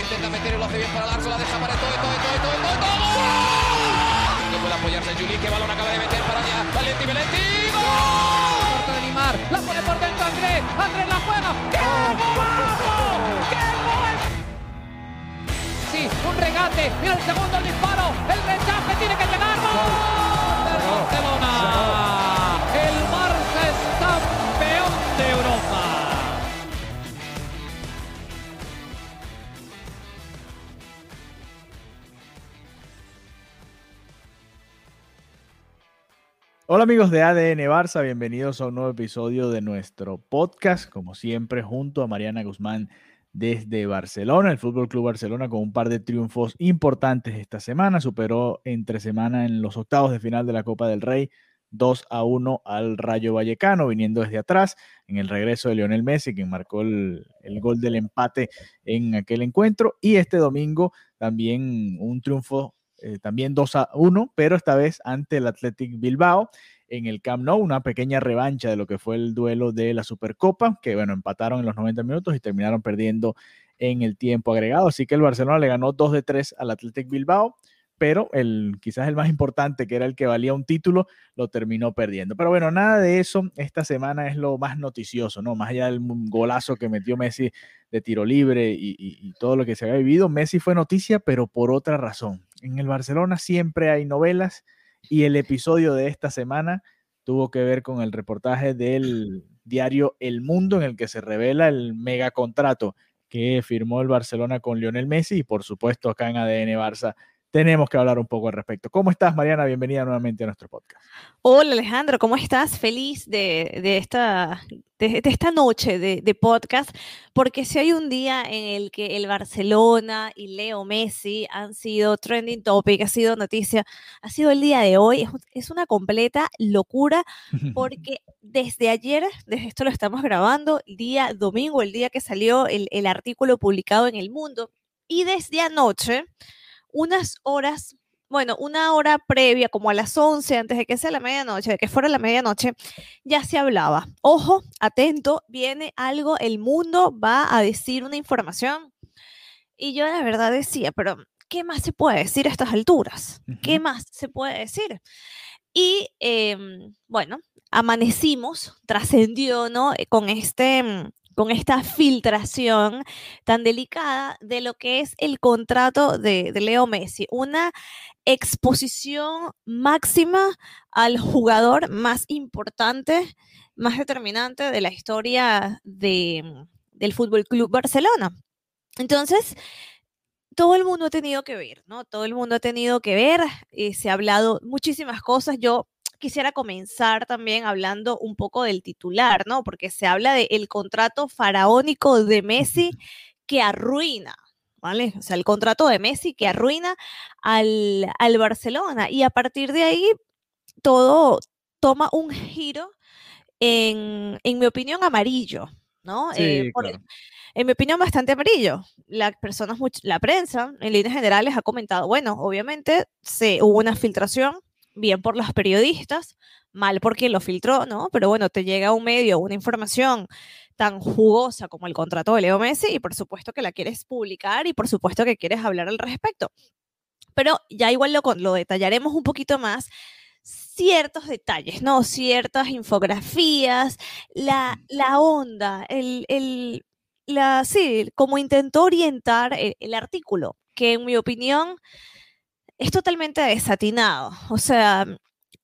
Intenta meter y lo hace bien para Larso. La deja para todo, todo, todo, todo, todo, todo. No puede apoyarse Juli. Que balón acaba de meter para allá. Valenti, Valenti. ¡Gol! De Limar. La pone por dentro Andrés. Andrés la juega. ¡Qué golazo! ¡Qué gol! Sí, un regate. Mira el segundo disparo. El rechace tiene que llegar. ¡Gol! Hola amigos de ADN Barça, bienvenidos a un nuevo episodio de nuestro podcast, como siempre junto a Mariana Guzmán desde Barcelona, el Fútbol Club Barcelona con un par de triunfos importantes esta semana, superó entre semana en los octavos de final de la Copa del Rey 2 a 1 al Rayo Vallecano, viniendo desde atrás en el regreso de Lionel Messi, quien marcó el, el gol del empate en aquel encuentro, y este domingo también un triunfo eh, también 2 a 1, pero esta vez ante el Athletic Bilbao en el Camp Nou, una pequeña revancha de lo que fue el duelo de la Supercopa, que bueno, empataron en los 90 minutos y terminaron perdiendo en el tiempo agregado. Así que el Barcelona le ganó 2 de 3 al Athletic Bilbao, pero el quizás el más importante, que era el que valía un título, lo terminó perdiendo. Pero bueno, nada de eso. Esta semana es lo más noticioso, ¿no? Más allá del golazo que metió Messi de tiro libre y, todo lo que se había vivido, Messi fue noticia, pero por otra razón. En el Barcelona siempre hay novelas y el episodio de esta semana tuvo que ver con el reportaje del diario El Mundo en el que se revela el megacontrato que firmó el Barcelona con Lionel Messi y por supuesto acá en ADN Barça tenemos que hablar un poco al respecto. ¿Cómo estás, Mariana? Bienvenida nuevamente a nuestro podcast. Hola, Alejandro, ¿cómo estás? Feliz de, de esta, de, de, esta noche de, de, podcast, porque si hay un día en el que el Barcelona y Leo Messi han sido trending topic, ha sido noticia, ha sido el día de hoy, es, es una completa locura, porque desde ayer, desde esto lo estamos grabando, el día domingo, el día que salió el, el artículo publicado en El Mundo, y desde anoche, unas horas, bueno, una hora previa, como a las 11, antes de que sea la medianoche, de que fuera la medianoche, ya se hablaba. Ojo, atento, viene algo, el mundo va a decir una información. Y yo la verdad decía, pero ¿qué más se puede decir a estas alturas? ¿Qué más se puede decir? Y eh, bueno, amanecimos, trascendió, ¿no? Con este con esta filtración tan delicada de lo que es el contrato de, Leo Messi. Una exposición máxima al jugador más importante, más determinante de la historia de, del Fútbol Club Barcelona. Entonces, todo el mundo ha tenido que ver, ¿no? Todo el mundo ha tenido que ver, eh, se ha hablado muchísimas cosas. Yo quisiera comenzar también hablando un poco del titular, ¿no? Porque se habla del el contrato faraónico de Messi que arruina, ¿vale? O sea, el contrato de Messi que arruina al, al Barcelona. Y a partir de ahí, todo toma un giro, en, en mi opinión, amarillo, ¿no? Sí, eh, por, claro. en mi opinión, bastante amarillo. Las personas, la prensa, en líneas generales, ha comentado, bueno, obviamente se, hubo una filtración bien por los periodistas, mal por quien lo filtró, ¿no? Pero bueno, te llega un medio, una información tan jugosa como el contrato de Leo Messi y por supuesto que la quieres publicar y por supuesto que quieres hablar al respecto. Pero ya igual lo, lo detallaremos un poquito más ciertos detalles, ¿no? Ciertas infografías, la, la onda, el, el, la, sí, como intentó orientar el, el artículo, que en mi opinión es totalmente desatinado. O sea,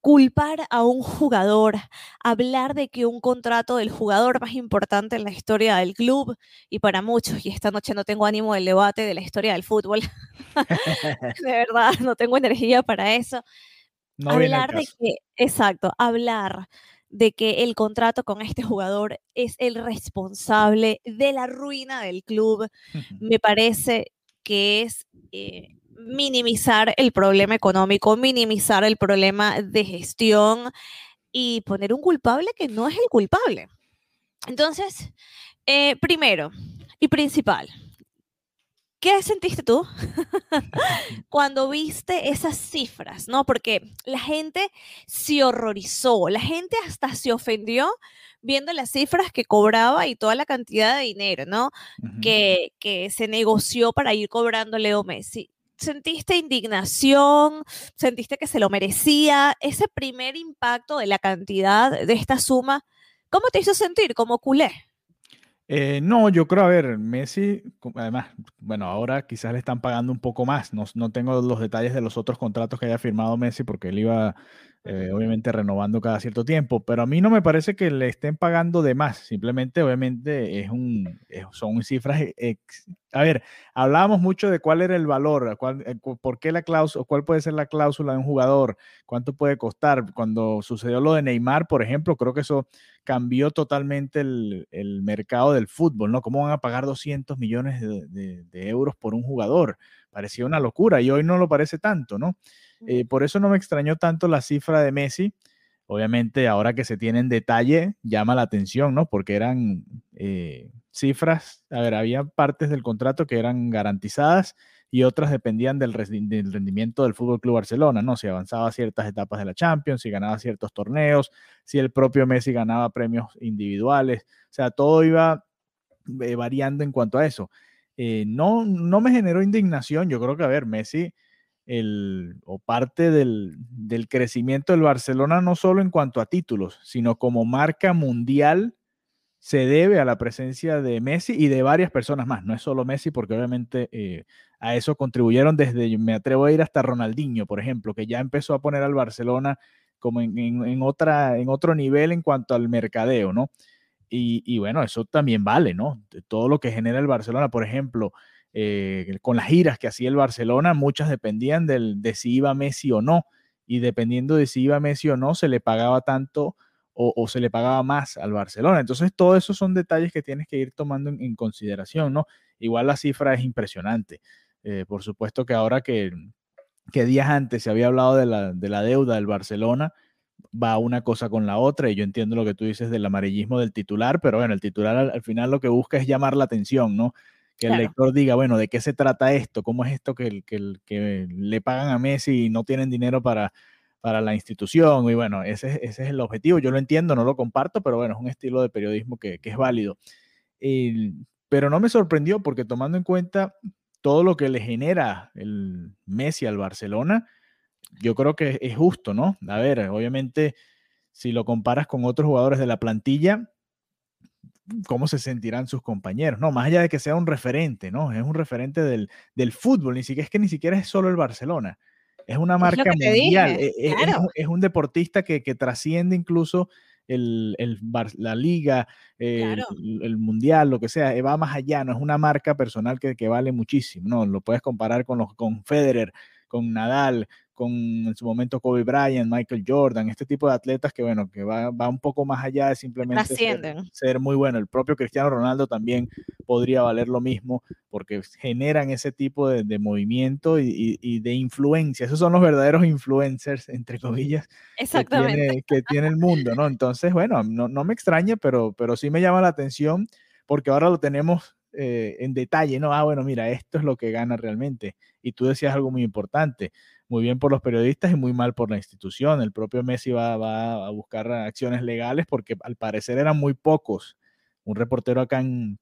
culpar a un jugador, hablar de que un contrato del jugador más importante en la historia del club y para muchos, y esta noche no tengo ánimo del debate de la historia del fútbol, de verdad, no tengo energía para eso. No hablar de que, exacto, hablar de que el contrato con este jugador es el responsable de la ruina del club, me parece que es eh, minimizar el problema económico, minimizar el problema de gestión y poner un culpable que no es el culpable. Entonces, eh, primero y principal, ¿Qué sentiste tú cuando viste esas cifras? ¿No? Porque la gente se horrorizó, la gente hasta se ofendió viendo las cifras que cobraba y toda la cantidad de dinero, ¿no? que, que se negoció para ir cobrando Leo Messi. ¿Sentiste indignación? ¿Sentiste que se lo merecía? Ese primer impacto de la cantidad de esta suma, ¿cómo te hizo sentir como culé? Eh, no, yo creo, a ver, Messi, además, bueno, ahora quizás le están pagando un poco más. No, no tengo los detalles de los otros contratos que haya firmado Messi porque él iba eh, obviamente renovando cada cierto tiempo, pero a mí no me parece que le estén pagando de más, simplemente obviamente es un, son cifras, a ver, hablábamos mucho de cuál era el valor, cuál, eh, por qué la cláusula, cuál puede ser la cláusula de un jugador, cuánto puede costar, cuando sucedió lo de Neymar, por ejemplo, creo que eso cambió totalmente el, mercado del fútbol, ¿no? ¿Cómo van a pagar 200 millones de, de euros por un jugador? Parecía una locura y hoy no lo parece tanto, ¿no? Eh, por eso no me extrañó tanto la cifra de Messi. Obviamente, ahora que se tiene en detalle, llama la atención, ¿no? Porque eran eh, cifras, a ver, había partes del contrato que eran garantizadas y otras dependían del, rendimiento del Fútbol Club Barcelona, ¿no? Si avanzaba ciertas etapas de la Champions, si ganaba ciertos torneos, si el propio Messi ganaba premios individuales, o sea, todo iba eh, variando en cuanto a eso. no, no me generó indignación, yo creo que, a ver, Messi el, o parte del, crecimiento del Barcelona, no solo en cuanto a títulos, sino como marca mundial, se debe a la presencia de Messi y de varias personas más. No es solo Messi, porque obviamente eh, a eso contribuyeron desde, me atrevo a ir hasta Ronaldinho, por ejemplo, que ya empezó a poner al Barcelona como en, otra, en otro nivel en cuanto al mercadeo, ¿no? Y, y, bueno, eso también vale, ¿no? Todo lo que genera el Barcelona, por ejemplo, eh, con las giras que hacía el Barcelona, muchas dependían del, de si iba Messi o no, y dependiendo de si iba Messi o no, se le pagaba tanto o, se le pagaba más al Barcelona. Entonces, todo eso son detalles que tienes que ir tomando en, consideración, ¿no? Igual la cifra es impresionante. Eh, por supuesto que ahora que, días antes se había hablado de la, de la deuda del Barcelona, va una cosa con la otra, y yo entiendo lo que tú dices del amarillismo del titular, pero bueno, el titular al, final lo que busca es llamar la atención, ¿no? Que el lector diga, bueno, ¿de qué se trata esto? ¿Cómo es esto que, que, que le pagan a Messi y no tienen dinero para, para la institución? Y bueno, ese, ese, es el objetivo. Yo lo entiendo, no lo comparto, pero bueno, es un estilo de periodismo que, que es válido. pero no me sorprendió porque tomando en cuenta todo lo que le genera el Messi al Barcelona, yo creo que es justo, ¿no? A ver, obviamente, si lo comparas con otros jugadores de la plantilla, cómo se sentirán sus compañeros, ¿no? Más allá de que sea un referente, ¿no? Es un referente del, del fútbol, ni siquiera es que ni siquiera es solo el Barcelona, es una marca mundial, e, e, es, un deportista que, que trasciende incluso el, el la liga, el, el, mundial, lo que sea, eh, va más allá, no es una marca personal que, que, vale muchísimo, ¿no? Lo puedes comparar con, los, con Federer, con Nadal, con en su momento Kobe Bryant, Michael Jordan, este tipo de atletas que, bueno, que va, va un poco más allá de simplemente ser, muy bueno. El propio Cristiano Ronaldo también podría valer lo mismo porque generan ese tipo de, de movimiento y, y, de influencia. Esos son los verdaderos influencers, entre comillas, Exactamente. Que, tiene, que tiene el mundo, ¿no? Entonces, bueno, no, no me extraña, pero, pero sí me llama la atención porque ahora lo tenemos eh, en detalle, ¿no? Ah, bueno, mira, esto es lo que gana realmente. Y tú decías algo muy importante muy bien por los periodistas y muy mal por la institución. El propio Messi va, a buscar acciones legales porque al parecer eran muy pocos. Un reportero acá en,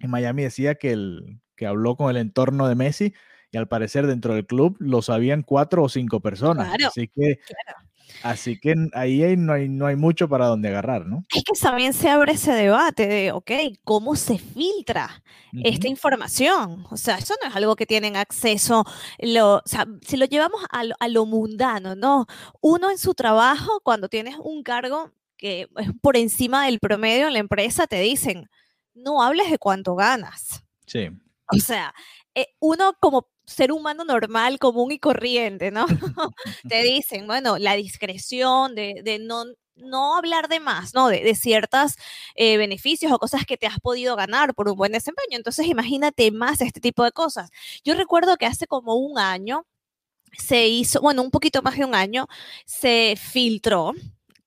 Miami decía que, el, que habló con el entorno de Messi y al parecer dentro del club lo sabían cuatro o cinco personas. Así que Así que ahí no hay, no hay mucho para donde agarrar, ¿no? Es que también se abre ese debate de, ok, ¿cómo se filtra esta información? O sea, eso no es algo que tienen acceso, lo, o sea, si lo llevamos a lo, a lo mundano, ¿no? Uno en su trabajo, cuando tienes un cargo que es por encima del promedio en la empresa, te dicen, no hables de cuánto ganas. Sí. O sea, eh, uno como ser humano normal, común y corriente, ¿no? Te dicen, bueno, la discreción de, no no hablar de más, ¿no? De, de ciertos beneficios o cosas que te has podido ganar por un buen desempeño. Entonces, imagínate más este tipo de cosas. Yo recuerdo que hace como un año se hizo, bueno, un poquito más de un año, se filtró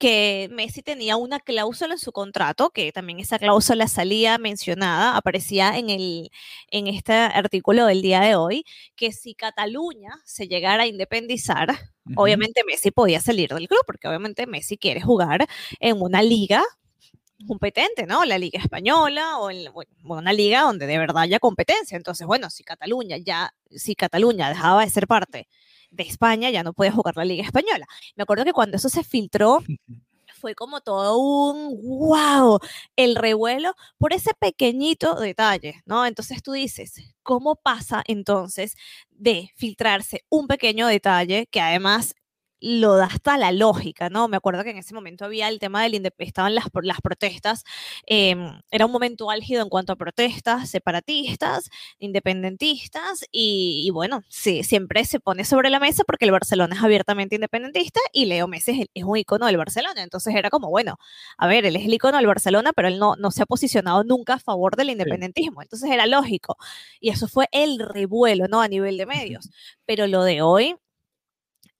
que Messi tenía una cláusula en su contrato, que también esa cláusula salía mencionada, aparecía en, el, en este artículo del día de hoy, que si Cataluña se llegara a independizar, obviamente Messi podía salir del club, porque obviamente Messi quiere jugar en una liga competente, ¿no? La Liga Española o en, una liga donde de verdad haya competencia. Entonces, bueno, si Cataluña ya, si Cataluña dejaba de ser parte de España, ya no puede jugar la Liga Española. Me acuerdo que cuando eso se filtró, fue como todo un wow, el revuelo por ese pequeñito detalle, ¿no? Entonces tú dices, ¿cómo pasa entonces de filtrarse un pequeño detalle que además lo da hasta la lógica, ¿no? Me acuerdo que en ese momento había el tema del estaban las, las protestas, em, era un momento álgido en cuanto a protestas separatistas, independentistas, y, bueno, sí, siempre se pone sobre la mesa porque el Barcelona es abiertamente independentista y Leo Messi es, un icono del Barcelona, entonces era como, bueno, a ver, él es el icono del Barcelona, pero él no, no se ha posicionado nunca a favor del independentismo, entonces era lógico, y eso fue el revuelo, ¿no? A nivel de medios, pero lo de hoy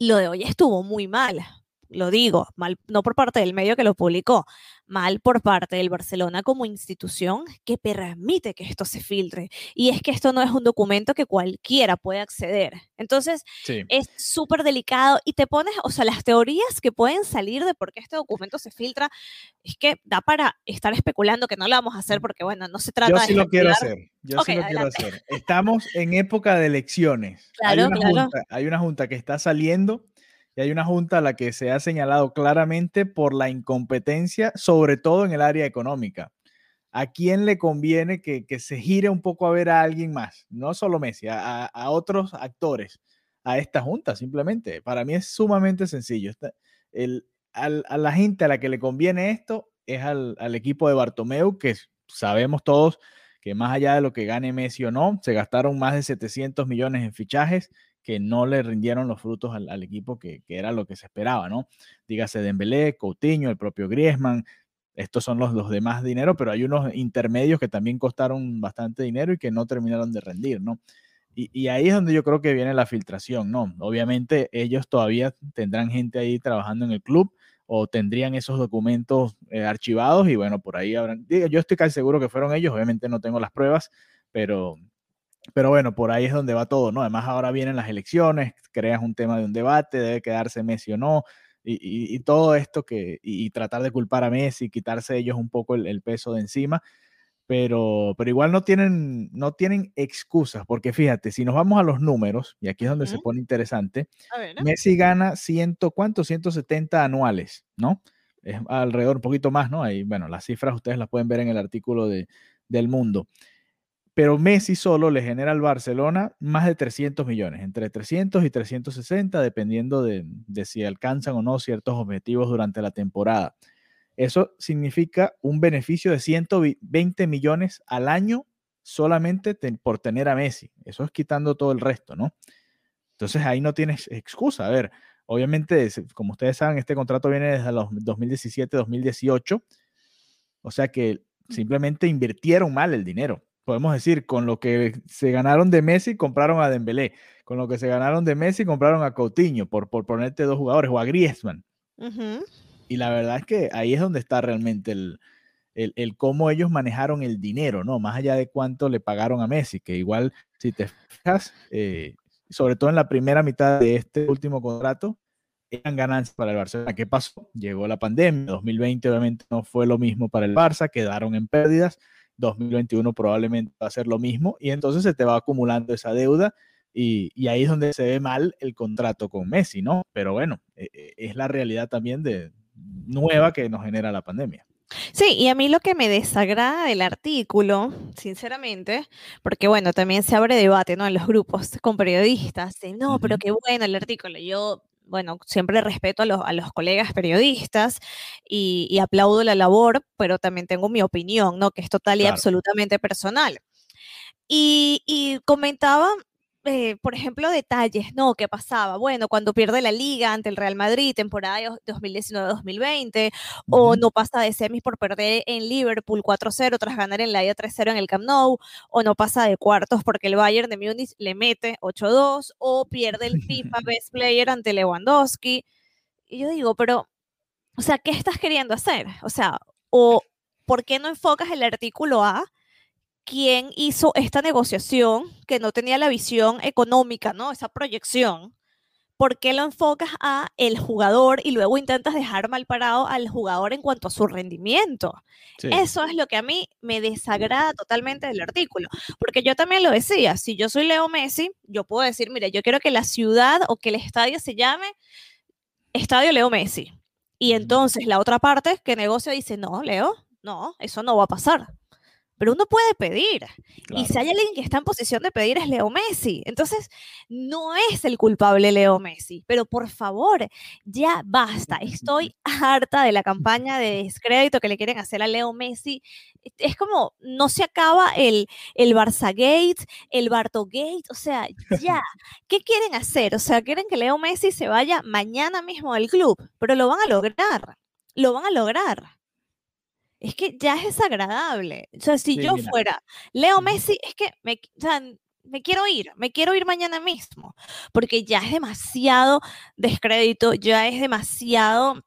lo de hoy estuvo muy mal, lo digo, mal, no por parte del medio que lo publicó, mal por parte del Barcelona como institución que permite que esto se filtre. Y es que esto no es un documento que cualquiera puede acceder. Entonces, es súper delicado y te pones, o sea, las teorías que pueden salir de por qué este documento se filtra, es que da para estar especulando, que no lo vamos a hacer porque, bueno, no se trata Yo sí lo quiero hacer. Yo sí lo quiero hacer. Estamos en época de elecciones. Claro, hay, una Junta, hay una junta que está saliendo y hay una junta a la que se ha señalado claramente por la incompetencia, sobre todo en el área económica. ¿A quién le conviene que, se gire un poco a ver a alguien más? No solo Messi, a, otros actores, a esta junta simplemente. Para mí es sumamente sencillo. El, a la gente a la que le conviene esto es al, al equipo de Bartomeu, que sabemos todos que más allá de lo que gane Messi o no, se gastaron más de 700 millones en fichajes que no le rindieron los frutos al, equipo que, era lo que se esperaba, ¿no? Dígase Dembélé, Coutinho, el propio Griezmann, estos son los, los demás dinero, pero hay unos intermedios que también costaron bastante dinero y que no terminaron de rendir, ¿no? Y, ahí es donde yo creo que viene la filtración, ¿no? Obviamente ellos todavía tendrán gente ahí trabajando en el club o tendrían esos documentos eh, archivados y bueno, por ahí habrán, yo estoy casi seguro que fueron ellos, obviamente no tengo las pruebas, pero, pero bueno, por ahí es donde va todo, ¿no? Además, ahora vienen las elecciones, creas un tema de un debate, debe quedarse Messi o no, y, todo esto que, y, tratar de culpar a Messi, quitarse ellos un poco el, peso de encima, pero, pero igual no tienen, no tienen excusas, porque fíjate, si nos vamos a los números, y aquí es donde se pone interesante, Messi gana ciento, ¿cuánto? 170 anuales, ¿no? Es alrededor, un poquito más, ¿no? Ahí, bueno, las cifras ustedes las pueden ver en el artículo de, del mundo pero Messi solo le genera al Barcelona más de 300 millones, entre 300 y 360, dependiendo de, si alcanzan o no ciertos objetivos durante la temporada. Eso significa un beneficio de 120 millones al año solamente por tener a Messi. Eso es quitando todo el resto, ¿no? Entonces ahí no tienes excusa. A ver, obviamente, como ustedes saben, este contrato viene desde los 2017-2018. O sea que simplemente invirtieron mal el dinero podemos decir, con lo que se ganaron de Messi, compraron a Dembélé. Con lo que se ganaron de Messi, compraron a Coutinho, por, por ponerte dos jugadores, o a Griezmann. Y la verdad es que ahí es donde está realmente el, el, cómo ellos manejaron el dinero, ¿no? Más allá de cuánto le pagaron a Messi, que igual, si te fijas, eh, sobre todo en la primera mitad de este último contrato, eran ganancias para el Barcelona. ¿Qué pasó? Llegó la pandemia, 2020 obviamente no fue lo mismo para el Barça, quedaron en pérdidas 2021 probablemente va a ser lo mismo y entonces se te va acumulando esa deuda y, ahí es donde se ve mal el contrato con Messi, ¿no? Pero bueno, e, e, es la realidad también de nueva que nos genera la pandemia. Sí, y a mí lo que me desagrada del artículo, sinceramente, porque bueno, también se abre debate, ¿no? En los grupos con periodistas, de, no, pero qué bueno el artículo. Yo bueno, siempre respeto a los, a los colegas periodistas y, aplaudo la labor, pero también tengo mi opinión, ¿no? Que es total y absolutamente personal. Y, y comentaba eh, por ejemplo, detalles, ¿no? ¿Qué pasaba? Bueno, cuando pierde la liga ante el Real Madrid, temporada de 2019-2020, o no pasa de semis por perder en Liverpool 4-0 tras ganar en la ida 3-0 en el Camp Nou, o no pasa de cuartos porque el Bayern de Múnich le mete 8-2, o pierde el FIFA Best Player ante Lewandowski. Y yo digo, pero, o sea, ¿qué estás queriendo hacer? O sea, o ¿por qué no enfocas el artículo A? Quién hizo esta negociación que no tenía la visión económica, ¿no? Esa proyección. ¿Por qué lo enfocas a el jugador y luego intentas dejar mal parado al jugador en cuanto a su rendimiento? Eso es lo que a mí me desagrada totalmente del artículo, porque yo también lo decía, si yo soy Leo Messi, yo puedo decir, mire, yo quiero que la ciudad o que el estadio se llame Estadio Leo Messi. Y entonces la otra parte que negocia dice, no, Leo, no, eso no va a pasar pero uno puede pedir. Y si hay alguien que está en posición de pedir es Leo Messi. Entonces, no es el culpable Leo Messi, pero por favor, ya basta. Estoy harta de la campaña de descrédito que le quieren hacer a Leo Messi. Es como, no se acaba el, el Barça Gate, el Barto Gate, o sea, ya. ¿Qué quieren hacer? O sea, quieren que Leo Messi se vaya mañana mismo del club, pero lo van a lograr. Lo van a lograr es que ya es desagradable. O sea, si yo fuera Leo Messi, es que me, me quiero ir, me quiero ir mañana mismo, porque ya es demasiado descrédito, ya es demasiado...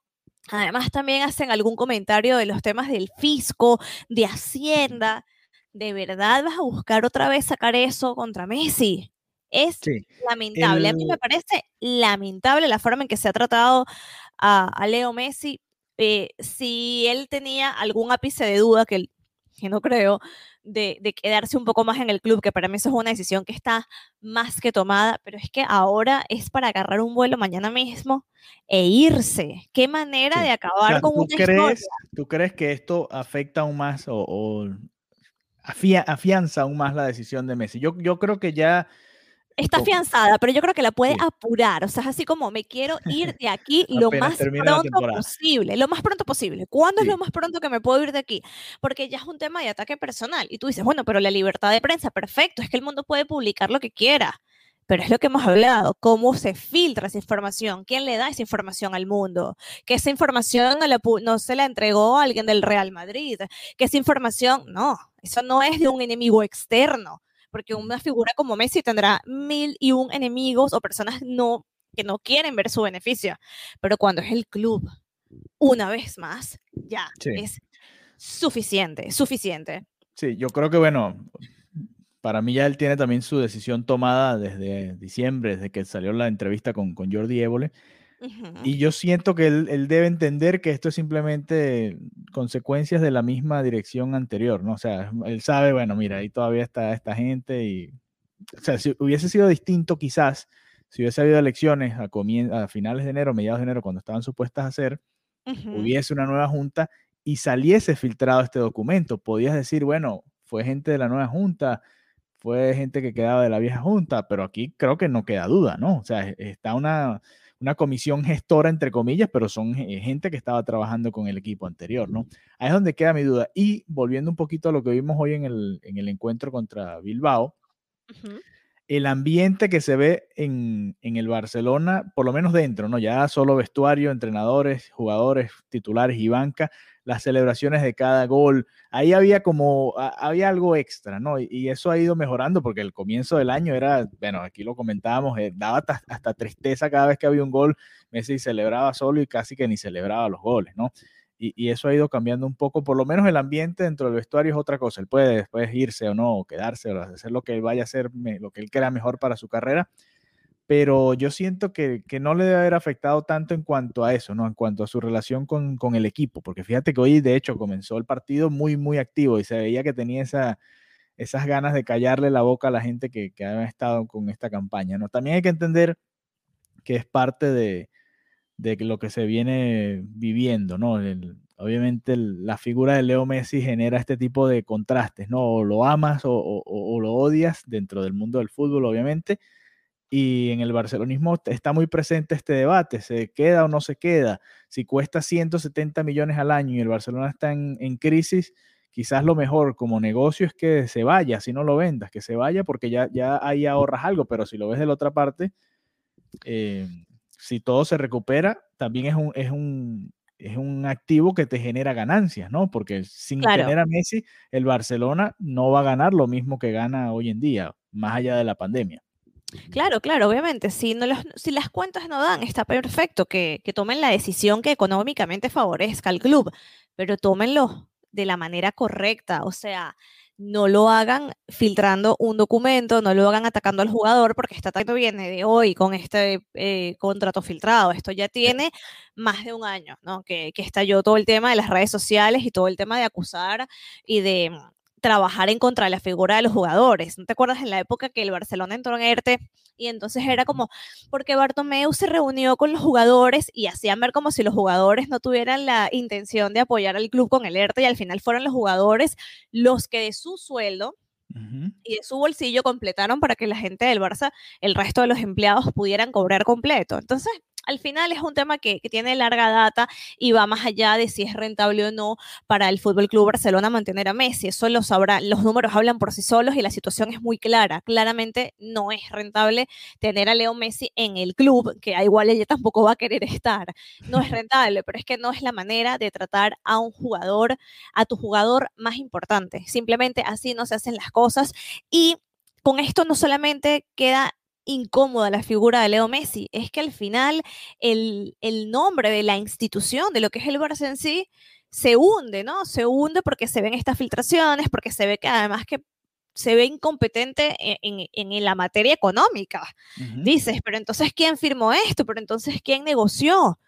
Además, también hacen algún comentario de los temas del fisco, de Hacienda. ¿De verdad vas a buscar otra vez sacar eso contra Messi? Es lamentable. A mí me parece lamentable la forma en que se ha tratado a, a Leo Messi eh, si él tenía algún ápice de duda, que, que no creo, de, quedarse un poco más en el club, que para mí eso es una decisión que está más que tomada, pero es que ahora es para agarrar un vuelo mañana mismo e irse. ¿Qué manera de acabar con ¿tú crees, ¿Tú crees que esto afecta aún más o, afianza aún más la decisión de Messi? Yo, yo creo que ya está afianzada, pero yo creo que la puede apurar. O sea, es así como me quiero ir de aquí lo más pronto posible. Lo más pronto posible. ¿Cuándo es lo más pronto que me puedo ir de aquí? Porque ya es un tema de ataque personal. Y tú dices, bueno, pero la libertad de prensa, perfecto, es que el mundo puede publicar lo que quiera. Pero es lo que hemos hablado, cómo se filtra esa información, quién le da esa información al mundo, que esa información no, no se la entregó a alguien del Real Madrid, que esa información, no, eso no es de un enemigo externo, porque una figura como Messi tendrá mil y un enemigos o personas no, que no quieren ver su beneficio, pero cuando es el club, una vez más, ya es suficiente, suficiente. Sí, yo creo que bueno, para mí ya él tiene también su decisión tomada desde diciembre, desde que salió la entrevista con, con Jordi Évole. Y yo siento que él, debe entender que esto es simplemente consecuencias de la misma dirección anterior, ¿no? O sea, él sabe, bueno, mira, ahí todavía está esta gente y, o sea, si hubiese sido distinto quizás, si hubiese habido elecciones a, a finales de enero, mediados de enero, cuando estaban supuestas a ser, hubiese una nueva junta y saliese filtrado este documento, podías decir, bueno, fue gente de la nueva junta, fue gente que quedaba de la vieja junta, pero aquí creo que no queda duda, ¿no? O sea, está una una comisión gestora, entre comillas, pero son gente que estaba trabajando con el equipo anterior, ¿no? Ahí es donde queda mi duda. Y volviendo un poquito a lo que vimos hoy en el, en el encuentro contra Bilbao, el ambiente que se ve en, en, el Barcelona, por lo menos dentro, ¿no? Ya solo vestuario, entrenadores, jugadores, titulares y banca, las celebraciones de cada gol. Ahí había como, había algo extra, ¿no? Y, eso ha ido mejorando porque el comienzo del año era, bueno, aquí lo comentábamos, eh, daba hasta, tristeza cada vez que había un gol. Messi celebraba solo y casi que ni celebraba los goles, ¿no? Y, eso ha ido cambiando un poco, por lo menos el ambiente dentro del vestuario es otra cosa. Él puede después irse o no, o quedarse, o hacer lo que él vaya a hacer, lo que él crea mejor para su carrera pero yo siento que, no le debe haber afectado tanto en cuanto a eso, ¿no? En cuanto a su relación con, el equipo, porque fíjate que hoy de hecho comenzó el partido muy, muy activo y se veía que tenía esa, esas ganas de callarle la boca a la gente que, que había estado con esta campaña, ¿no? También hay que entender que es parte de, lo que se viene viviendo, ¿no? obviamente la figura de Leo Messi genera este tipo de contrastes, ¿no? O lo amas o, o lo odias dentro del mundo del fútbol, obviamente, y en el barcelonismo está muy presente este debate, ¿se queda o no se queda? Si cuesta 170 millones al año y el Barcelona está en, crisis, quizás lo mejor como negocio es que se vaya, si no lo vendas, que se vaya porque ya, ya ahí ahorras algo, pero si lo ves de la otra parte, eh, si todo se recupera, también es un, es un, es un activo que te genera ganancias, ¿no? Porque sin Claro. tener a Messi, el Barcelona no va a ganar lo mismo que gana hoy en día, más allá de la pandemia. Claro, claro, obviamente, si, no los- si las cuentas no dan, está perfecto que, que tomen la decisión que económicamente favorezca al club, pero tómenlo de la manera correcta, o sea, no lo hagan filtrando un documento, no lo hagan atacando al jugador, porque esta atacando viene de hoy con este eh, contrato filtrado, esto ya tiene más de un año, ¿no? Que, que estalló todo el tema de las redes sociales y todo el tema de acusar y de trabajar en contra de la figura de los jugadores. ¿No te acuerdas en la época que el Barcelona entró en ERTE y entonces era como, porque Bartomeu se reunió con los jugadores y hacían ver como si los jugadores no tuvieran la intención de apoyar al club con el ERTE y al final fueron los jugadores los que de su sueldo y de su bolsillo completaron para que la gente del Barça, el resto de los empleados pudieran cobrar completo. Entonces, al final es un tema que, tiene larga data y va más allá de si es rentable o no para el Fútbol Club Barcelona mantener a Messi. Eso lo sabrá, los números hablan por sí solos y la situación es muy clara. Claramente no es rentable tener a Leo Messi en el club, que igual ella tampoco va a querer estar. No es rentable, pero es que no es la manera de tratar a un jugador, a tu jugador más importante. Simplemente así no se hacen las cosas y con esto no solamente queda incómoda la figura de Leo Messi, es que al final el, el nombre de la institución, de lo que es el Barça en sí, se hunde, ¿no? Se hunde porque se ven estas filtraciones, porque se ve que además que se ve incompetente e, en, en- en la materia económica. Dices, pero entonces, ¿quién firmó esto? Pero entonces, ¿quién negoció?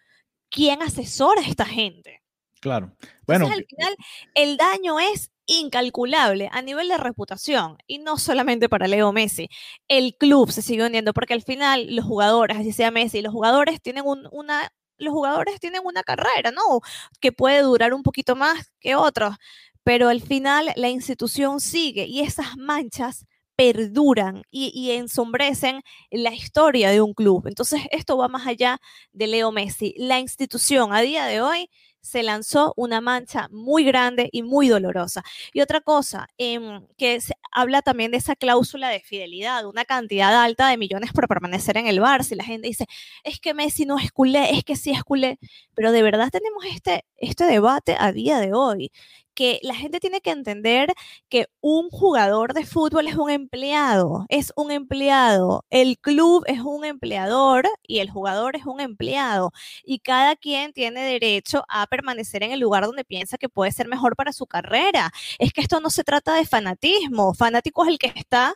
¿Quién asesora a esta gente? Claro. Bueno, Entonces, al final, el daño es incalculable a nivel de reputación y no solamente para Leo Messi. El club se sigue hundiendo porque al final los jugadores, así sea Messi, los jugadores tienen un- una los jugadores tienen una carrera, ¿no? Que puede durar un poquito más que otros, pero al final la institución sigue y esas manchas perduran y ensombrecen la historia de un club. Entonces, esto va más allá de Leo Messi. La institución a día de hoy se lanzó una mancha muy grande y muy dolorosa. Y otra cosa, em, que se habla también de esa cláusula de fidelidad, una cantidad alta de millones por permanecer en el Barça. Y la gente dice, es que Messi no es culé, es que sí es culé. Pero de verdad tenemos este, este debate a día de hoy, que la gente tiene que entender que un jugador de fútbol es un empleado, es un empleado. El club es un empleador y el jugador es un empleado y cada quien tiene derecho a permanecer en el lugar donde piensa que puede ser mejor para su carrera. Es que esto no se trata de fanatismo, fanático es el que está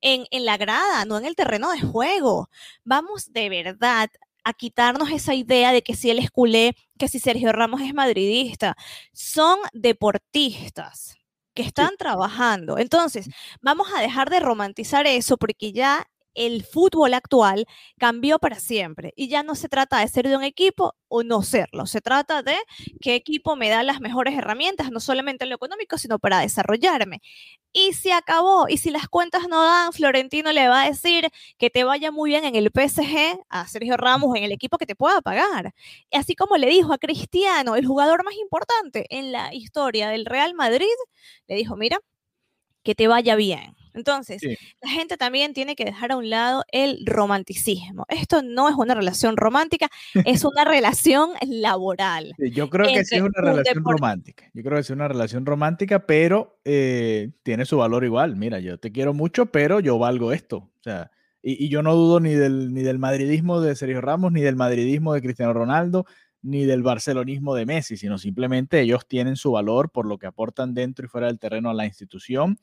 en, en la grada, no en el terreno de juego. Vamos de verdad a quitarnos esa idea de que si él es culé, que si Sergio Ramos es madridista. Son deportistas que están trabajando. Entonces, vamos a dejar de romantizar eso porque ya el fútbol actual cambió para siempre y ya no se trata de ser de un equipo o no serlo, se trata de qué equipo me da las mejores herramientas, no solamente en lo económico, sino para desarrollarme. Y se acabó, y si las cuentas no dan, Florentino le va a decir que te vaya muy bien en el PSG a Sergio Ramos, en el equipo que te pueda pagar. Y así como le dijo a Cristiano, el jugador más importante en la historia del Real Madrid, le dijo, mira, que te vaya bien. Entonces, Sí. la gente también tiene que dejar a un lado el romanticismo. Esto no es una relación romántica, es una relación laboral. Sí, Yo creo que sí es una un relación romántica. Yo creo que sí es una relación romántica, pero eh, tiene su valor igual. Mira, yo te quiero mucho, pero yo valgo esto. O sea, y, y yo no dudo ni del, ni del madridismo de Sergio Ramos, ni del madridismo de Cristiano Ronaldo, ni del barcelonismo de Messi, sino simplemente ellos tienen su valor por lo que aportan dentro y fuera del terreno a la institución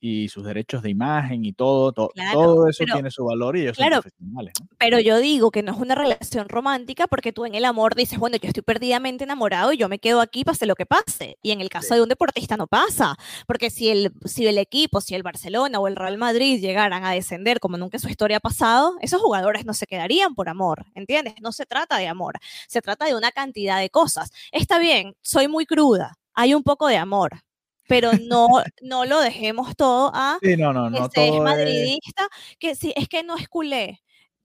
y sus derechos de imagen y todo, to- Claro, todo eso pero- tiene su valor y ellos claro, son profesionales. ¿no? Pero yo digo que no es una relación romántica porque tú en el amor dices, bueno, yo estoy perdidamente enamorado y yo me quedo aquí pase lo que pase. Y en el caso de un deportista no pasa, porque si el, si el equipo, si el Barcelona o el Real Madrid llegaran a descender como nunca en su historia ha pasado, esos jugadores no se quedarían por amor, ¿entiendes? No se trata de amor, se trata de una cantidad de cosas. Está bien, soy muy cruda, hay un poco de amor. Pero no, no lo dejemos todo a Sí, no, no, que no se es todo es- madridista, que sí, es que no es culé.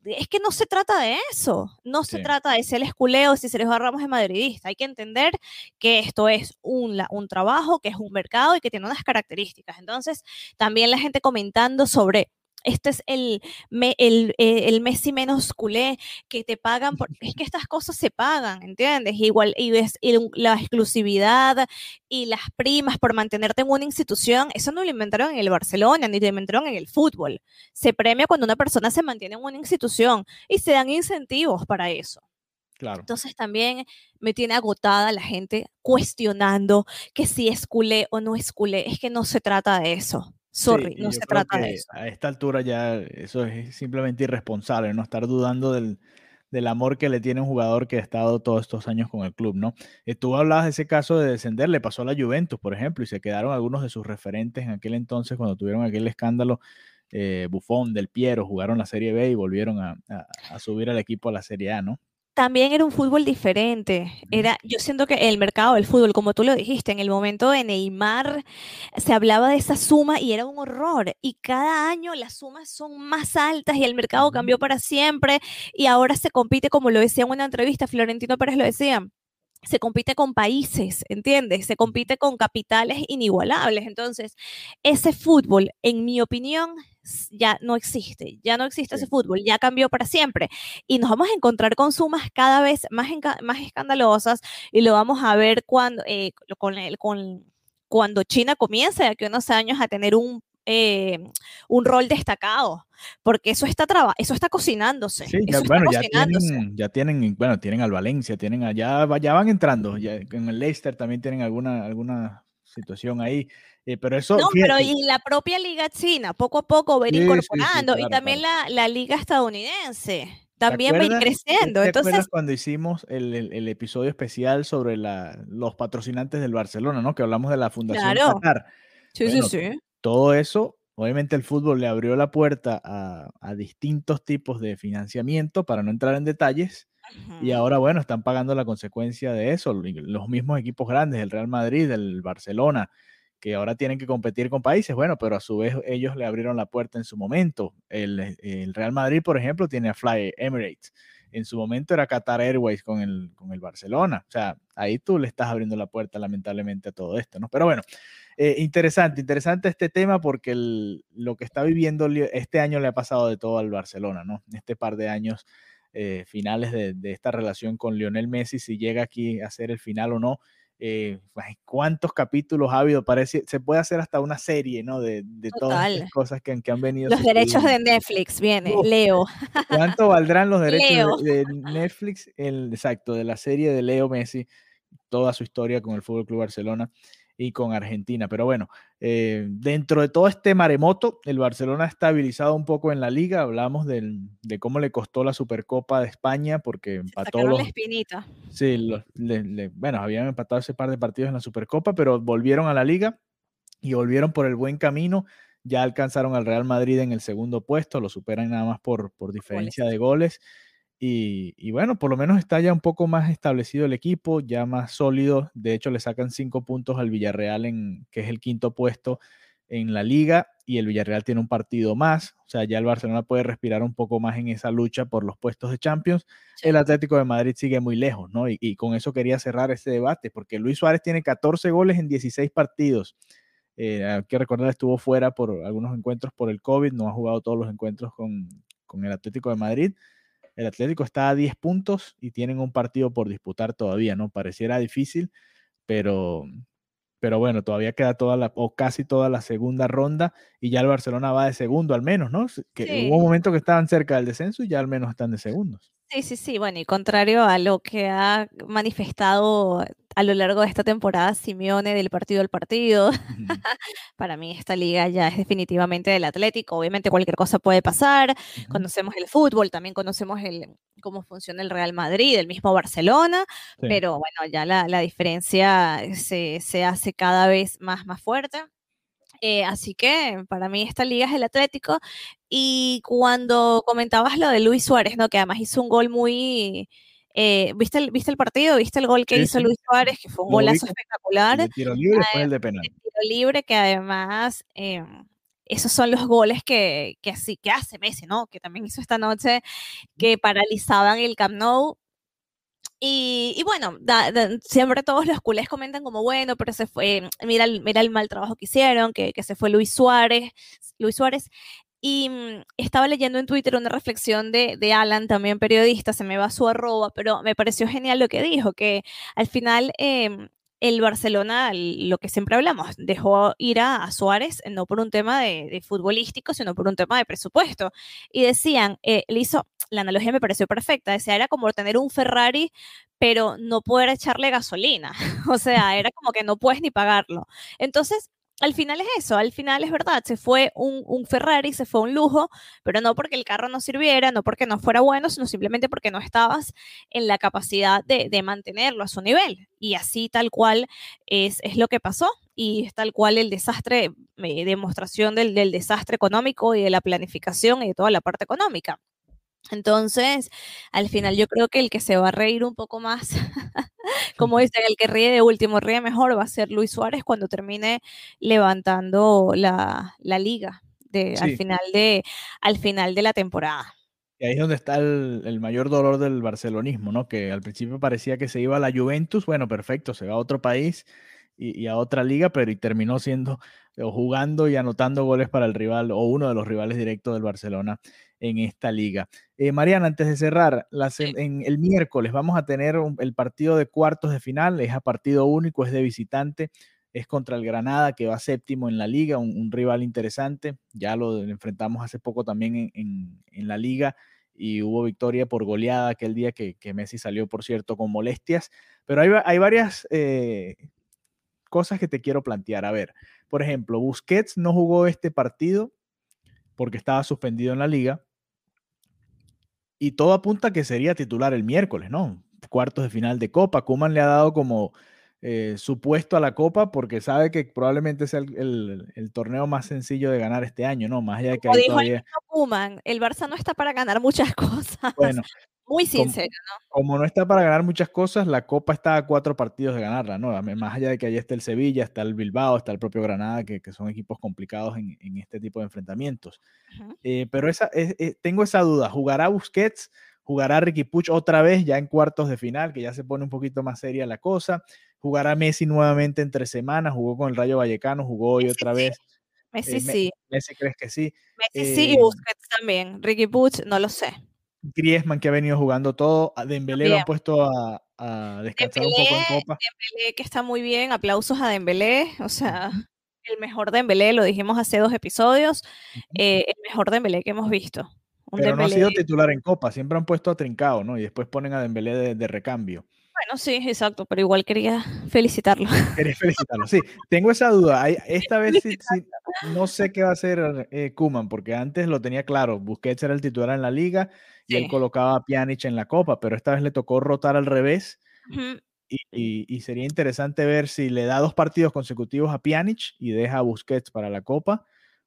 es que no se trata de eso, no se Sí. trata de si él es culé o si Sergio Ramos es madridista. Hay que entender que esto es un, un trabajo, que es un mercado y que tiene unas características. Entonces, también la gente comentando sobre. Este es el, me- el, eh, el Messi menos culé que te pagan, por, es que estas cosas se pagan, ¿entiendes? Igual, y ves y la exclusividad y las primas por mantenerte en una institución, eso no lo inventaron en el Barcelona, ni lo inventaron en el fútbol. Se premia cuando una persona se mantiene en una institución y se dan incentivos para eso. Claro. Entonces también me tiene agotada la gente cuestionando que si es culé o no es culé. Es que no se trata de eso. Sorry, Sí, no se trata de eso. A esta altura ya eso es simplemente irresponsable, no estar dudando del, del amor que le tiene un jugador que ha estado todos estos años con el club, ¿no? Eh, tú hablabas de ese caso de descender, le pasó a la Juventus, por ejemplo, y se quedaron algunos de sus referentes en aquel entonces cuando tuvieron aquel escándalo. Eh, Buffon, Del Piero, jugaron la Serie B y volvieron a, a- a subir al equipo a la Serie A, ¿no? También era un fútbol diferente. Era, yo siento que el mercado del fútbol, como tú lo dijiste, en el momento de Neymar se hablaba de esa suma y era un horror. Y cada año las sumas son más altas y el mercado cambió para siempre. Y ahora se compite, como lo decía en una entrevista, Florentino Pérez lo decía. Se compite con países, ¿entiendes? Se compite con capitales inigualables. Entonces, ese fútbol, en mi opinión, ya no existe. Ya no existe Sí. ese fútbol, ya cambió para siempre y nos vamos a encontrar con sumas cada vez más, más escandalosas y lo vamos a ver cuando, eh, con el- con, cuando China comience de aquí a unos años a tener un, eh, un rol destacado, porque eso está, traba- eso está cocinándose. Sí, ya, eso está bueno, ya cocinándose. tienen, ya tienen, bueno, tienen al Valencia, tienen allá, ya van entrando, ya, en el Leicester también tienen alguna, alguna situación ahí, eh, pero eso, No, pero fíjate, y la propia liga china, poco a poco ir Sí, incorporando, y claro, también la, la liga estadounidense también va a ir acuerdas- creciendo. ¿te Entonces, acuerdas cuando hicimos el, el- el episodio especial sobre la, los patrocinantes del Barcelona, ¿no? Que hablamos de la Fundación Claro. Qatar. sí, bueno, sí, sí. Todo eso, obviamente el fútbol le abrió la puerta a, a distintos tipos de financiamiento, para no entrar en detalles, y ahora, bueno, están pagando la consecuencia de eso. Los mismos equipos grandes, el Real Madrid, el Barcelona, que ahora tienen que competir con países, bueno, pero a su vez ellos le abrieron la puerta en su momento. El, el Real Madrid, por ejemplo, tiene a Fly Emirates. En su momento era Qatar Airways con el, con el Barcelona. O sea, ahí tú le estás abriendo la puerta, lamentablemente, a todo esto, ¿no? Pero bueno, eh, interesante, interesante este tema porque el- lo que está viviendo este año le ha pasado de todo al Barcelona, ¿no? Este par de años eh, finales de, de esta relación con Lionel Messi, si llega aquí a ser el final o no. Eh, ay, ¿Cuántos capítulos ha habido? Parece, se puede hacer hasta una serie, ¿no? De, de todas estas cosas que, han- que han venido. Los derechos de Netflix, viene, Uf. Leo. ¿Cuánto valdrán los derechos de Netflix? El, exacto, de la serie de Leo Messi, toda su historia con el Fútbol Club Barcelona y con Argentina. Pero bueno, eh, dentro de todo este maremoto, el Barcelona ha estabilizado un poco en la liga. Hablamos del- de cómo le costó la Supercopa de España porque empató los, la espinita. Sí, los- le- le- bueno, habían empatado ese par de partidos en la Supercopa, pero volvieron a la liga y volvieron por el buen camino. Ya alcanzaron al Real Madrid en el segundo puesto, lo superan nada más por, por diferencia de goles. Y, y bueno, por lo menos está ya un poco más establecido el equipo, ya más sólido. De hecho, le sacan cinco puntos al Villarreal, en, que es el quinto puesto en la liga, y el Villarreal tiene un partido más. O sea, ya el Barcelona puede respirar un poco más en esa lucha por los puestos de Champions el Atlético de Madrid sigue muy lejos, ¿no? Y, y con eso quería cerrar este debate, porque Luis Suárez tiene 14 goles en 16 partidos. Eh, hay que recordar, estuvo fuera por algunos encuentros por el COVID, no ha jugado todos los encuentros con, con el Atlético de Madrid. El Atlético está a 10 puntos y tienen un partido por disputar todavía, ¿no? Pareciera difícil, pero, pero bueno, todavía queda toda la, o casi toda la segunda ronda y ya el Barcelona va de segundo al menos, ¿no? Que Sí. hubo un momento que estaban cerca del descenso y ya al menos están de segundos. Sí, sí, sí. Bueno, y contrario a lo que ha manifestado a lo largo de esta temporada Simeone del partido al partido, para mí esta liga ya es definitivamente del Atlético. Obviamente cualquier cosa puede pasar. Conocemos el fútbol, también conocemos el, cómo funciona el Real Madrid, el mismo Barcelona, Sí. pero bueno, ya la, la diferencia se, se hace cada vez más, más fuerte. Eh, así que para mí esta liga es el Atlético. Y cuando comentabas lo de Luis Suárez, ¿no? Que además hizo un gol muy... eh, ¿viste, el, ¿Viste el partido? ¿Viste el gol que Sí, hizo sí. Luis Suárez? Que fue un Lo golazo espectacular. El tiro libre después el de penal. de tiro libre que además eh, esos son los goles que, que, así, que hace Messi, ¿no? Que también hizo esta noche, que paralizaban el Camp Nou. Y, y bueno, siempre todos los culés comentan como, bueno, pero se fue, mira el, mira el mal trabajo que hicieron, que, que se fue Luis Suárez, Luis Suárez. Y mm, estaba leyendo en Twitter una reflexión de, de, Alan, también periodista, se me va su arroba, pero me pareció genial lo que dijo, que al final eh, el Barcelona, lo que siempre hablamos, dejó ir a, Suárez no por un tema de, futbolístico, sino por un tema de presupuesto. Y decían, eh, le hizo, la analogía me pareció perfecta, decía, era como tener un Ferrari, pero no poder echarle gasolina. o sea, era como que no puedes ni pagarlo. Entonces, al final es eso, al final es verdad, se fue un, Ferrari, se fue un lujo, pero no porque el carro no sirviera, no porque no fuera bueno, sino simplemente porque no estabas en la capacidad de, mantenerlo a su nivel. Y así tal cual es, es, lo que pasó y es tal cual el desastre, eh, demostración del, del desastre económico y de la planificación y de toda la parte económica. Entonces, al final yo creo que el que se va a reír un poco más, como dicen, el que ríe de último ríe mejor va a ser Luis Suárez cuando termine levantando la, liga de, al, final de, al final de la temporada. Y ahí es donde está el, mayor dolor del barcelonismo, ¿no? Que al principio parecía que se iba a la Juventus, bueno, perfecto, se va a otro país y, y a otra liga, pero y terminó siendo o jugando y anotando goles para el rival o uno de los rivales directos del Barcelona en esta liga. Eh, Mariana, antes de cerrar, en, el miércoles vamos a tener el partido de cuartos de final, es a partido único, es de visitante, es contra el Granada que va séptimo en la liga, un, rival interesante, ya lo enfrentamos hace poco también en, la liga y hubo victoria por goleada aquel día que, Messi salió, por cierto, con molestias, pero hay, hay varias... Eh, cosas que te quiero plantear. A ver, por ejemplo, Busquets no jugó este partido porque estaba suspendido en la liga y todo apunta que sería titular el miércoles, ¿no? Cuartos de final de Copa. Kuman le ha dado como eh, supuesto a la Copa porque sabe que probablemente sea el, torneo más sencillo de ganar este año, ¿no? Más allá de que hay todavía... el Barça no está para ganar muchas cosas. Bueno, muy sincero, ¿no? Como no está para ganar muchas cosas, la Copa está a cuatro partidos de ganarla, ¿no? Más allá de que ahí está el Sevilla, está el Bilbao, está el propio Granada, que, son equipos complicados en, este tipo de enfrentamientos. Eh, pero esa, eh, tengo esa duda, ¿jugará Busquets? ¿Jugará Ricky Puch otra vez ya en cuartos de final, que ya se pone un poquito más seria la cosa? ¿Jugará Messi nuevamente entre semanas? ¿Jugó con el Rayo Vallecano? ¿Jugó hoy otra vez? Messi eh, sí. Messi crees que sí. Messi sí y Busquets también. Ricky Puch, no lo sé. Griezmann que ha venido jugando todo, a Dembélé lo han puesto a, descansar un poco en Copa. Dembélé que está muy bien, aplausos a Dembélé, o sea, el mejor Dembélé, lo dijimos hace dos episodios, eh, el mejor Dembélé que hemos visto. Pero no ha sido titular en Copa, siempre han puesto a Trincao, ¿no? Y después ponen a Dembélé de, recambio. Bueno, sí, exacto, pero igual quería felicitarlo. Quería felicitarlo, sí. Tengo esa duda. Esta vez sí, no sé qué va a hacer eh, Kuman, porque antes lo tenía claro. Busquets era el titular en la liga y él colocaba a Pjanic en la Copa, pero esta vez le tocó rotar al revés. y, sería interesante ver si le da dos partidos consecutivos a Pjanic y deja a Busquets para la Copa,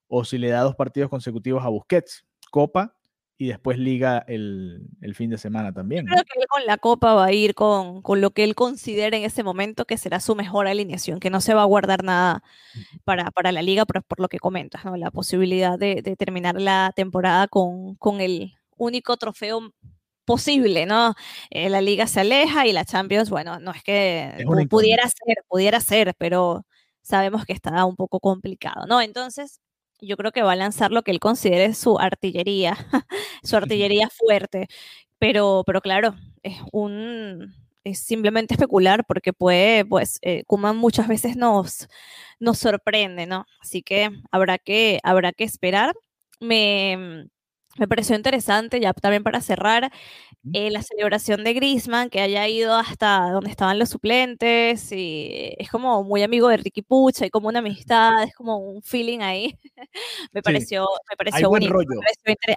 o si le da dos partidos consecutivos a Busquets, Copa y después liga el, fin de semana también. Creo que con la Copa va a ir con, lo que él considera en ese momento que será su mejor alineación, que no se va a guardar nada para, para la liga, pero por lo que comentas, ¿no? la posibilidad de, terminar la temporada con, con el único trofeo posible, ¿no? Eh, la liga se aleja y la Champions, bueno, no es que pudiera ser, pudiera ser, pero sabemos que está un poco complicado, ¿no? Entonces, yo creo que va a lanzar lo que él considere su artillería, su artillería fuerte, pero, pero claro, es un es simplemente especular porque puede, pues, eh, Kuman muchas veces nos, nos sorprende, ¿no? Así que habrá que, habrá que esperar. Me, me pareció interesante, ya también para cerrar, eh, la celebración de Grisman, que haya ido hasta donde estaban los suplentes, y es como muy amigo de Ricky Pucha, hay como una amistad, es como un feeling ahí. me pareció, me pareció hay Buen rollo.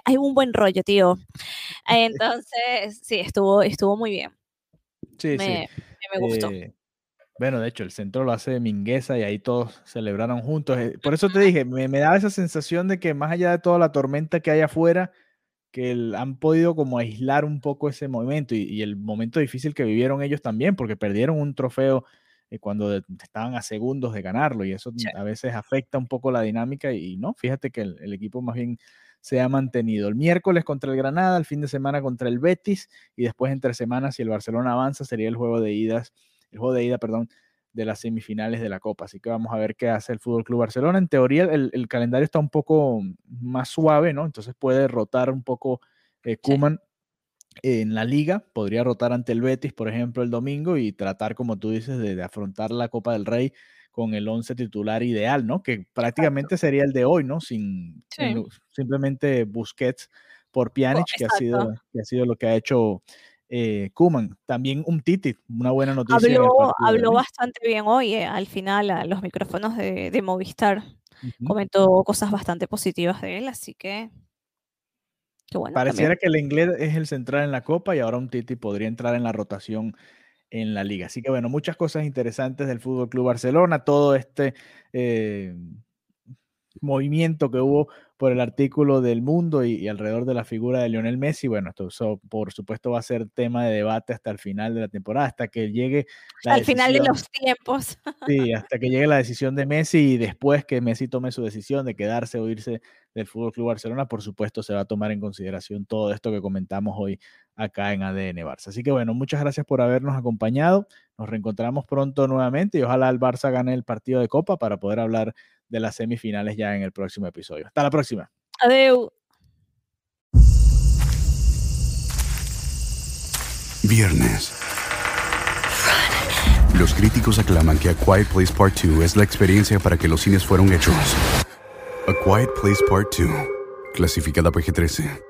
hay un buen rollo, tío. Entonces, sí, estuvo, estuvo muy bien. Sí, me, sí. Me gustó. Eh, bueno, de hecho, el centro lo hace Mingueza y ahí todos celebraron juntos. Eh, por eso te dije, me, me daba esa sensación de que más allá de toda la tormenta que hay afuera, que han podido como aislar un poco ese momento y, el momento difícil que vivieron ellos también, porque perdieron un trofeo eh, cuando estaban a segundos de ganarlo y eso a veces afecta un poco la dinámica y, no, fíjate que el, equipo más bien se ha mantenido. El miércoles contra el Granada, el fin de semana contra el Betis y después entre semanas si el Barcelona avanza sería el juego de idas, el juego de ida, perdón, de las semifinales de la Copa. Así que vamos a ver qué hace el Fútbol Club Barcelona. En teoría el, calendario está un poco más suave, ¿no? Entonces puede rotar un poco eh, Kuman en la liga, podría rotar ante el Betis, por ejemplo, el domingo y tratar, como tú dices, de, afrontar la Copa del Rey con el 11 titular ideal, ¿no? Que prácticamente sería el de hoy, ¿no? Sin, simplemente Busquets por Pjanic, que, ha sido, que ha sido lo que ha hecho eh, Kuman. También un Titi, una buena noticia. Habló, bastante bien hoy, eh, al final, a los micrófonos de, Movistar. Comentó cosas bastante positivas de él, así que Pareciera que el inglés es el central en la Copa y ahora un Titi podría entrar en la rotación en la liga. Así que bueno, muchas cosas interesantes del Fútbol Club Barcelona, todo este eh, movimiento que hubo por el artículo del mundo y, alrededor de la figura de Lionel Messi. Bueno, esto por supuesto va a ser tema de debate hasta el final de la temporada, hasta que llegue... La al final de los tiempos. Sí, hasta que llegue la decisión de Messi y después que Messi tome su decisión de quedarse o irse del Fútbol Club Barcelona, por supuesto se va a tomar en consideración todo esto que comentamos hoy acá en ADN Barça. Así que bueno, muchas gracias por habernos acompañado. Nos reencontramos pronto nuevamente y ojalá el Barça gane el partido de Copa para poder hablar de las semifinales ya en el próximo episodio. Hasta la próxima. Adiós. Viernes. Los críticos aclaman que A Quiet Place Part 2 es la experiencia para que los cines fueron hechos. A Quiet Place Part 2, clasificada PG-13.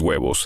huevos.